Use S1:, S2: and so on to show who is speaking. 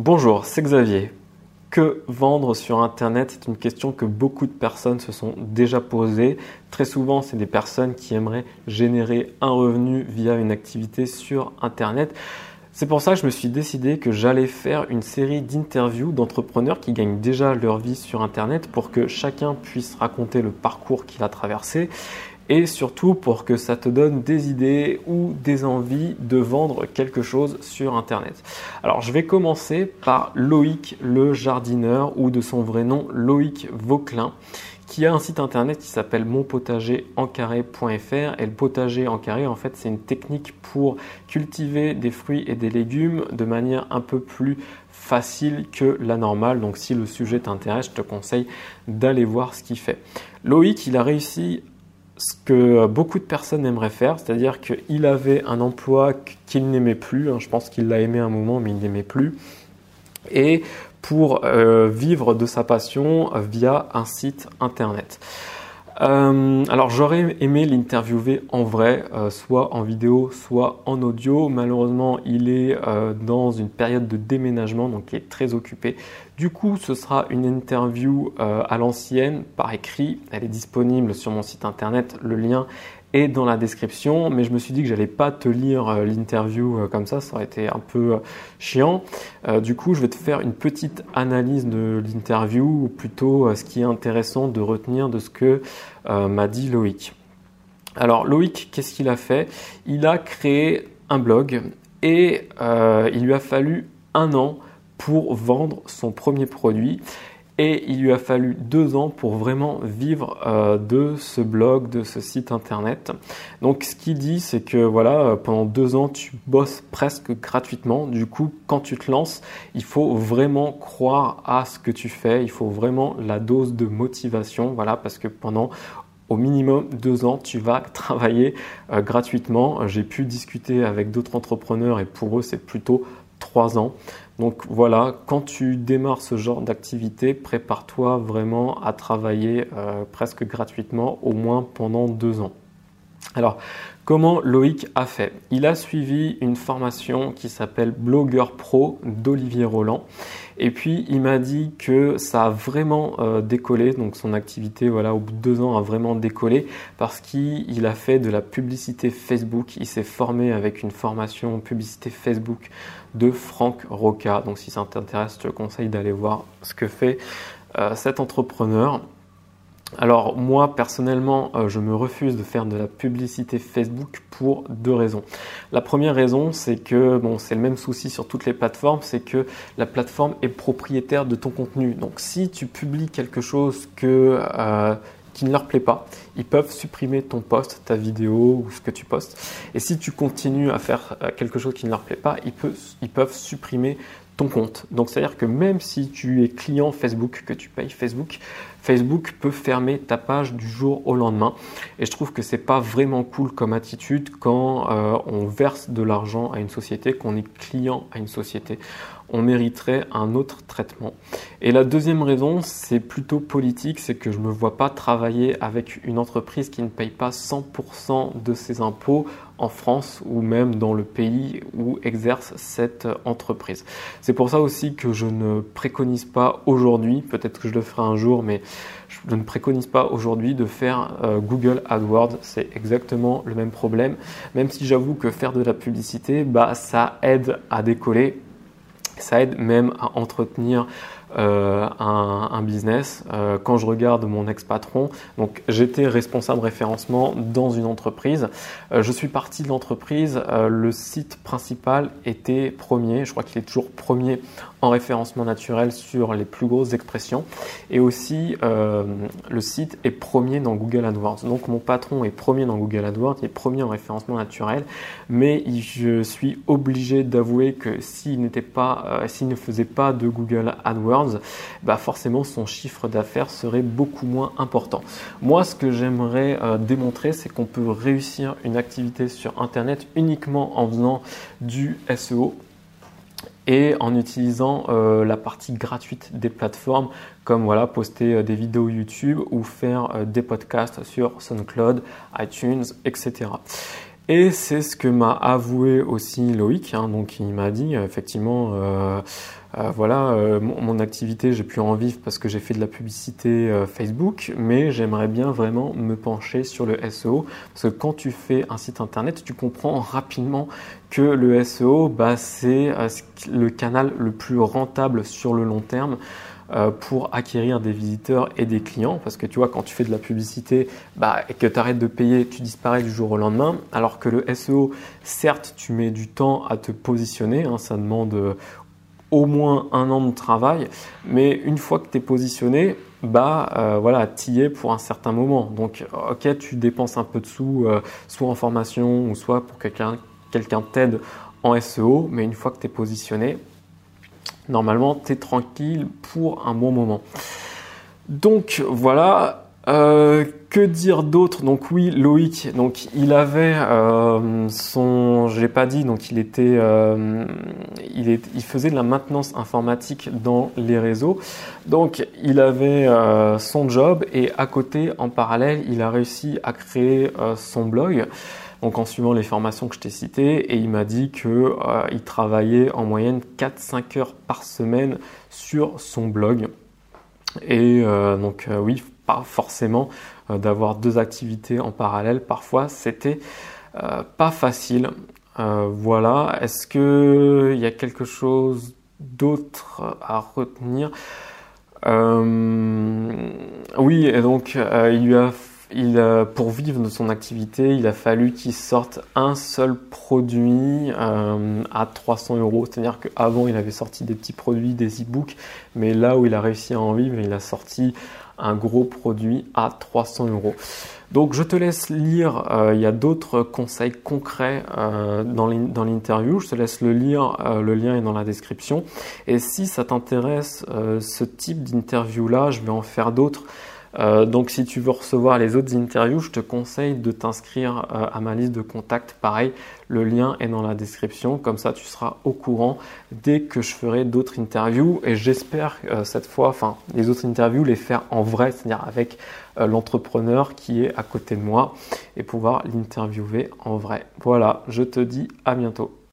S1: Bonjour, c'est Xavier. Que vendre sur Internet C'est une question que beaucoup de personnes se sont déjà posées. Très souvent, c'est des personnes qui aimeraient générer un revenu via une activité sur Internet. C'est pour ça que je me suis décidé que j'allais faire une série d'interviews d'entrepreneurs qui gagnent déjà leur vie sur Internet pour que chacun puisse raconter le parcours qu'il a traversé et surtout pour que ça te donne des idées ou des envies de vendre quelque chose sur Internet. Alors je vais commencer par Loïc le jardineur ou de son vrai nom Loïc Vauclin qui a un site internet qui s'appelle monpotagerencarré.fr et le potager en carré en fait c'est une technique pour cultiver des fruits et des légumes de manière un peu plus facile que la normale donc si le sujet t'intéresse je te conseille d'aller voir ce qu'il fait. Loïc il a réussi ce que beaucoup de personnes aimeraient faire, c'est-à-dire qu'il avait un emploi qu'il n'aimait plus, hein, je pense qu'il l'a aimé un moment mais il n'aimait plus, et pour euh, vivre de sa passion via un site internet. Euh, alors j'aurais aimé l'interviewer en vrai, euh, soit en vidéo, soit en audio. Malheureusement, il est euh, dans une période de déménagement, donc il est très occupé. Du coup, ce sera une interview à l'ancienne, par écrit. Elle est disponible sur mon site internet. Le lien dans la description, mais je me suis dit que j'allais pas te lire euh, l'interview euh, comme ça, ça aurait été un peu euh, chiant. du coup, je vais te faire une petite analyse de l'interview, ou plutôt ce qui est intéressant de retenir de ce que m'a dit Loïc. Alors Loïc, qu'est-ce qu'il a fait? Il a créé un blog et il lui a fallu un an pour vendre son premier produit et il lui a fallu deux ans pour vraiment vivre euh, de ce blog, de ce site internet. Donc ce qu'il dit, c'est que voilà, pendant deux ans, tu bosses presque gratuitement. Du coup, quand tu te lances, il faut vraiment croire à ce que tu fais. Il faut vraiment la dose de motivation. Voilà, parce que pendant au minimum deux ans, tu vas travailler euh, gratuitement. J'ai pu discuter avec d'autres entrepreneurs et pour eux, c'est plutôt trois ans. Donc voilà, quand tu démarres ce genre d'activité, prépare-toi vraiment à travailler euh, presque gratuitement, au moins pendant deux ans. Alors, comment Loïc a fait? Il a suivi une formation qui s'appelle Blogueur Pro d'Olivier Roland. Et puis, il m'a dit que ça a vraiment euh, décollé. Donc, son activité, voilà, au bout de deux ans, a vraiment décollé parce qu'il a fait de la publicité Facebook. Il s'est formé avec une formation publicité Facebook de Franck Roca. Donc, si ça t'intéresse, je te conseille d'aller voir ce que fait euh, cet entrepreneur. Alors moi personnellement, euh, je me refuse de faire de la publicité Facebook pour deux raisons. La première raison, c'est que bon, c'est le même souci sur toutes les plateformes, c'est que la plateforme est propriétaire de ton contenu. Donc si tu publies quelque chose euh, qui ne leur plaît pas, ils peuvent supprimer ton post, ta vidéo ou ce que tu postes. Et si tu continues à faire euh, quelque chose qui ne leur plaît pas, ils peuvent supprimer ton compte. Donc c'est-à-dire que même si tu es client Facebook, que tu payes Facebook, Facebook peut fermer ta page du jour au lendemain. Et je trouve que c'est pas vraiment cool comme attitude quand euh, on verse de l'argent à une société, qu'on est client à une société. On mériterait un autre traitement. Et la deuxième raison, c'est plutôt politique, c'est que je me vois pas travailler avec une entreprise qui ne paye pas 100% de ses impôts en France ou même dans le pays où exerce cette entreprise. C'est pour ça aussi que je ne préconise pas aujourd'hui, peut-être que je le ferai un jour, mais je ne préconise pas aujourd'hui de faire euh, Google AdWords. C'est exactement le même problème. Même si j'avoue que faire de la publicité, bah, ça aide à décoller. Ça aide même à entretenir euh, un, business. Euh, quand je regarde mon ex-patron, donc j'étais responsable référencement dans une entreprise. Euh, je suis parti de l'entreprise. le site principal était premier. Je crois qu'il est toujours premier en référencement naturel sur les plus grosses expressions. Et aussi, le site est premier dans Google AdWords. Donc mon patron est premier dans Google AdWords, il est premier en référencement naturel. Mais je suis obligé d'avouer que s'il n'était pas, s'il ne faisait pas de Google AdWords, bah forcément son chiffre d'affaires serait beaucoup moins important. Moi, ce que j'aimerais euh, démontrer, c'est qu'on peut réussir une activité sur Internet uniquement en faisant du SEO et en utilisant euh, la partie gratuite des plateformes comme voilà poster euh, des vidéos YouTube ou faire des podcasts sur SoundCloud, iTunes, etc. Et c'est ce que m'a avoué aussi Loïc. Hein. donc il m'a dit effectivement, euh, euh, voilà, euh, mon, activité, j'ai pu en vivre parce que j'ai fait de la publicité Facebook, mais j'aimerais bien vraiment me pencher sur le SEO parce que quand tu fais un site internet, tu comprends rapidement que le SEO, bah, c'est le canal le plus rentable sur le long terme. Euh, pour acquérir des visiteurs et des clients. Parce que tu vois, quand tu fais de la publicité bah, et que tu arrêtes de payer, tu disparais du jour au lendemain. Alors que le SEO, certes, tu mets du temps à te positionner. Hein, ça demande euh, au moins un an de travail. Mais une fois que tu es positionné, bah euh, voilà, y es pour un certain moment. Donc, ok, tu dépenses un peu de sous, soit en formation ou soit pour quelqu'un t'aide en SEO, mais une fois que tu positionné, normalement, tu es tranquille pour un bon moment. Donc voilà. Euh, que dire d'autre? Donc oui, Loïc, donc il avait euh, son, je l'ai pas dit, donc il était, euh, il, il faisait de la maintenance informatique dans les réseaux. Donc il avait son job et à côté, en parallèle, il a réussi à créer son blog donc en suivant les formations que je t'ai citées, et il m'a dit qu'il euh, travaillait en moyenne 4-5 heures par semaine sur son blog. Et euh, donc euh, oui, pas forcément d'avoir deux activités en parallèle, parfois c'était pas facile. voilà, est-ce qu'il y a quelque chose d'autre à retenir? Oui, et donc il lui a il, pour vivre de son activité, il a fallu qu'il sorte un seul produit euh, à 300 euros. C'est-à-dire qu'avant, il avait sorti des petits produits, des e-books, mais là où il a réussi à en vivre, il a sorti un gros produit à 300 euros. Donc je te laisse lire, euh, il y a d'autres conseils concrets euh, dans l'interview, je te laisse le lire, le lien est dans la description. Et si ça t'intéresse, ce type d'interview-là, je vais en faire d'autres. Euh, donc si tu veux recevoir les autres interviews, je te conseille de t'inscrire euh, à ma liste de contacts. Pareil, le lien est dans la description, comme ça tu seras au courant dès que je ferai d'autres interviews. Et j'espère euh, cette fois, enfin les autres interviews, les faire en vrai, c'est-à-dire avec l'entrepreneur qui est à côté de moi et pouvoir l'interviewer en vrai. Voilà, je te dis à bientôt.